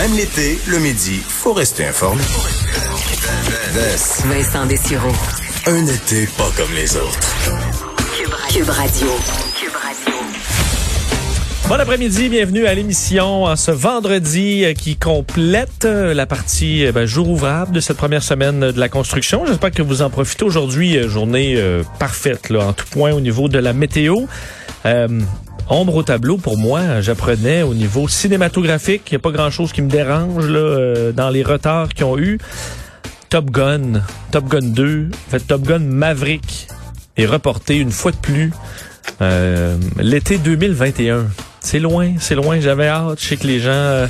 Même l'été, le midi, faut rester informé. Vincent Dessureau. Un été pas comme les autres. Cube Radio. Bon après-midi, bienvenue à l'émission en ce vendredi euh, qui complète euh, la partie euh, ben, jour ouvrable de cette première semaine de la construction. J'espère que vous en profitez aujourd'hui, journée parfaite là, en tout point au niveau de la météo. Ombre au tableau pour moi, j'apprenais au niveau cinématographique, il n'y a pas grand-chose qui me dérange là, dans les retards qu'ils ont eu. Top Gun, Top Gun 2, en fait Top Gun Maverick est reporté une fois de plus l'été 2021. C'est loin, c'est loin. J'avais hâte. Je sais que les gens euh,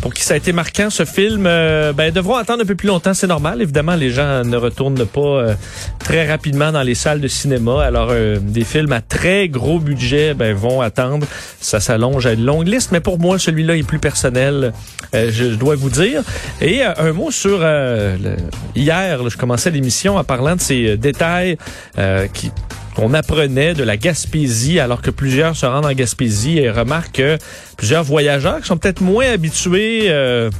pour qui ça a été marquant ce film, euh, ben devront attendre un peu plus longtemps. C'est normal. Évidemment, les gens ne retournent pas euh, très rapidement dans les salles de cinéma. Alors, des films à très gros budget ben, vont attendre. Ça s'allonge à une longue liste. Mais pour moi, celui-là est plus personnel, je, dois vous dire. Et un mot sur hier. je commençais l'émission en parlant de ces détails qui on apprenait de la Gaspésie alors que plusieurs se rendent en Gaspésie et remarquent que plusieurs voyageurs qui sont peut-être moins habitués euh,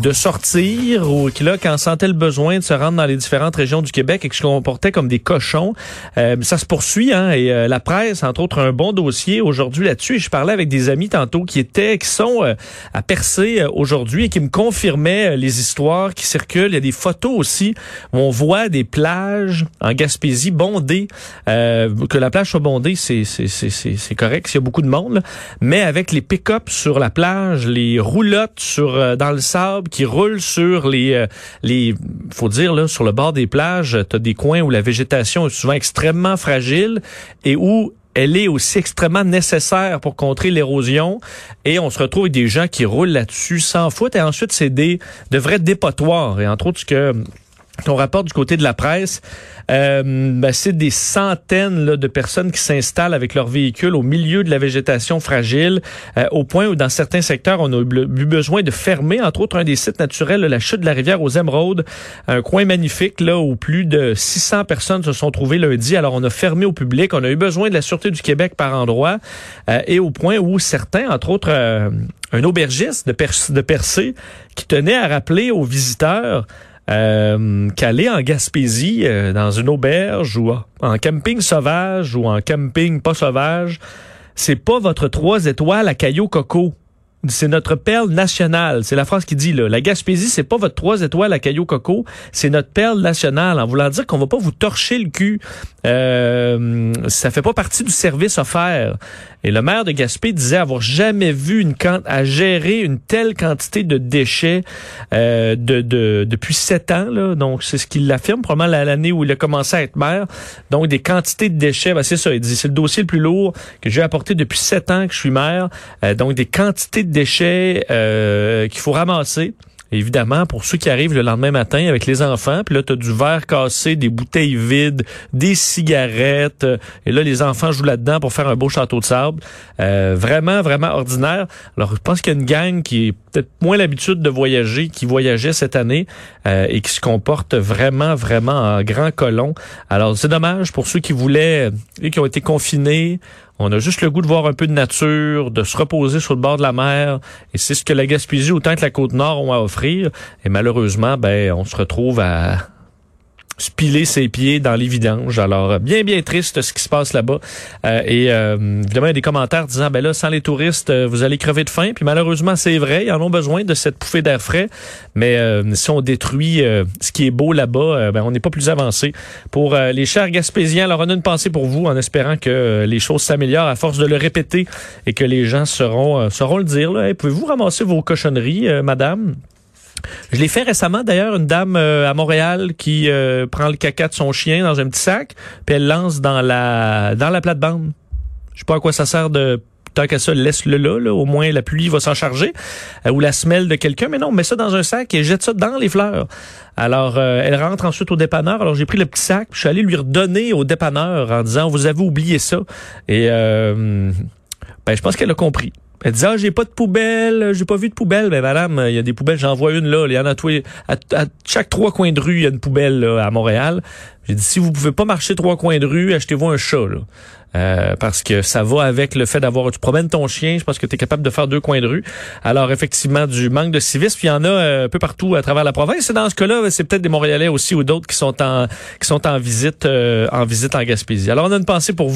de sortir ou qui là quand sentait le besoin de se rendre dans les différentes régions du Québec et qui se comportaient comme des cochons. Euh, ça se poursuit hein et euh, la presse entre autres un bon dossier aujourd'hui là-dessus et je parlais avec des amis tantôt qui étaient qui sont euh, à percer aujourd'hui et qui me confirmaient les histoires qui circulent, il y a des photos aussi où on voit des plages en Gaspésie bondées que la plage soit bondée c'est c'est c'est c'est correct, il y a beaucoup de monde mais avec les pick-up sur la plage, les roulottes sur dans le sable qui roule sur les, euh, les, faut dire là, sur le bord des plages, tu as des coins où la végétation est souvent extrêmement fragile et où elle est aussi extrêmement nécessaire pour contrer l'érosion. Et on se retrouve avec des gens qui roulent là-dessus sans faute et ensuite c'est des de vrais dépotoirs. Et entre autres ce que ton rapport du côté de la presse, euh, ben, c'est des centaines de personnes qui s'installent avec leurs véhicules au milieu de la végétation fragile, euh, au point où dans certains secteurs, on a eu besoin de fermer, entre autres, un des sites naturels, la chute de la rivière aux Émeraudes, un coin magnifique là où plus de 600 personnes se sont trouvées lundi. Alors, on a fermé au public, on a eu besoin de la Sûreté du Québec par endroit, euh, et au point où certains, entre autres, un aubergiste de, de Percé, qui tenait à rappeler aux visiteurs euh, qu'aller en Gaspésie, euh, dans une auberge ou en camping sauvage ou en camping pas sauvage, c'est pas votre trois étoiles à Caillou Coco. C'est notre perle nationale. C'est la phrase qui dit là. La Gaspésie, c'est pas votre trois étoiles à Caillou Coco, c'est notre perle nationale. En voulant dire qu'on va pas vous torcher le cul. Euh, ça fait pas partie du service offert. Et le maire de Gaspé disait avoir jamais vu une à gérer une telle quantité de déchets euh, de, de, depuis sept ans. Là. Donc, c'est ce qu'il affirme, probablement l'année où il a commencé à être maire. Donc, des quantités de déchets, ben, c'est ça, il dit, c'est le dossier le plus lourd que j'ai apporté depuis sept ans que je suis maire. Euh, donc, des quantités de déchets euh, qu'il faut ramasser. Évidemment, pour ceux qui arrivent le lendemain matin avec les enfants, puis là, tu as du verre cassé, des bouteilles vides, des cigarettes, euh, et là, les enfants jouent là-dedans pour faire un beau château de sable. Euh, vraiment, vraiment ordinaire. Alors, je pense qu'il y a une gang qui est peut-être moins l'habitude de voyager, qui voyageait cette année euh, et qui se comporte vraiment, vraiment en grand colon. Alors, c'est dommage pour ceux qui voulaient, et qui ont été confinés, on a juste le goût de voir un peu de nature, de se reposer sur le bord de la mer. Et c'est ce que la Gaspésie, autant que la Côte-Nord ont à offrir. Et malheureusement, ben, on se retrouve à, se piler ses pieds dans les vidanges. Alors, bien, bien triste ce qui se passe là-bas. Euh, et euh, évidemment, il y a des commentaires disant, ben là, sans les touristes, euh, vous allez crever de faim. Puis malheureusement, c'est vrai, ils en ont besoin de cette pouffée d'air frais. Mais si on détruit ce qui est beau là-bas, ben, on n'est pas plus avancé. Pour les chers Gaspésiens, alors on a une pensée pour vous en espérant que les choses s'améliorent à force de le répéter et que les gens seront, sauront le dire. Là. Pouvez-vous ramasser vos cochonneries, madame? Je l'ai fait récemment d'ailleurs, une dame euh, à Montréal qui euh, prend le caca de son chien dans un petit sac, puis elle lance dans la dans la plate-bande. Je sais pas à quoi ça sert de tant qu'à ça, laisse-le là, au moins la pluie va s'en charger, euh, ou la semelle de quelqu'un, mais non, met ça dans un sac et jette ça dans les fleurs. Alors, elle rentre ensuite au dépanneur. Alors, j'ai pris le petit sac, puis je suis allé lui redonner au dépanneur en disant, vous avez oublié ça. Et ben, je pense qu'elle a compris. Elle disait, ah, j'ai pas de poubelle, j'ai pas vu de poubelle. Ben, madame, il y a des poubelles, j'en vois une là. Il y en a tous à, à chaque trois coins de rue, il y a une poubelle là, à Montréal. J'ai dit, si vous pouvez pas marcher trois coins de rue, achetez-vous un chat. Là. Euh, parce que ça va avec le fait d'avoir tu promènes ton chien, je pense que tu es capable de faire deux coins de rue. Alors effectivement du manque de civisme, il y en a euh, un peu partout à travers la province. Et dans ce cas-là, c'est peut-être des Montréalais aussi ou d'autres qui sont en qui sont en visite euh, en visite en Gaspésie. Alors on a une pensée pour vous.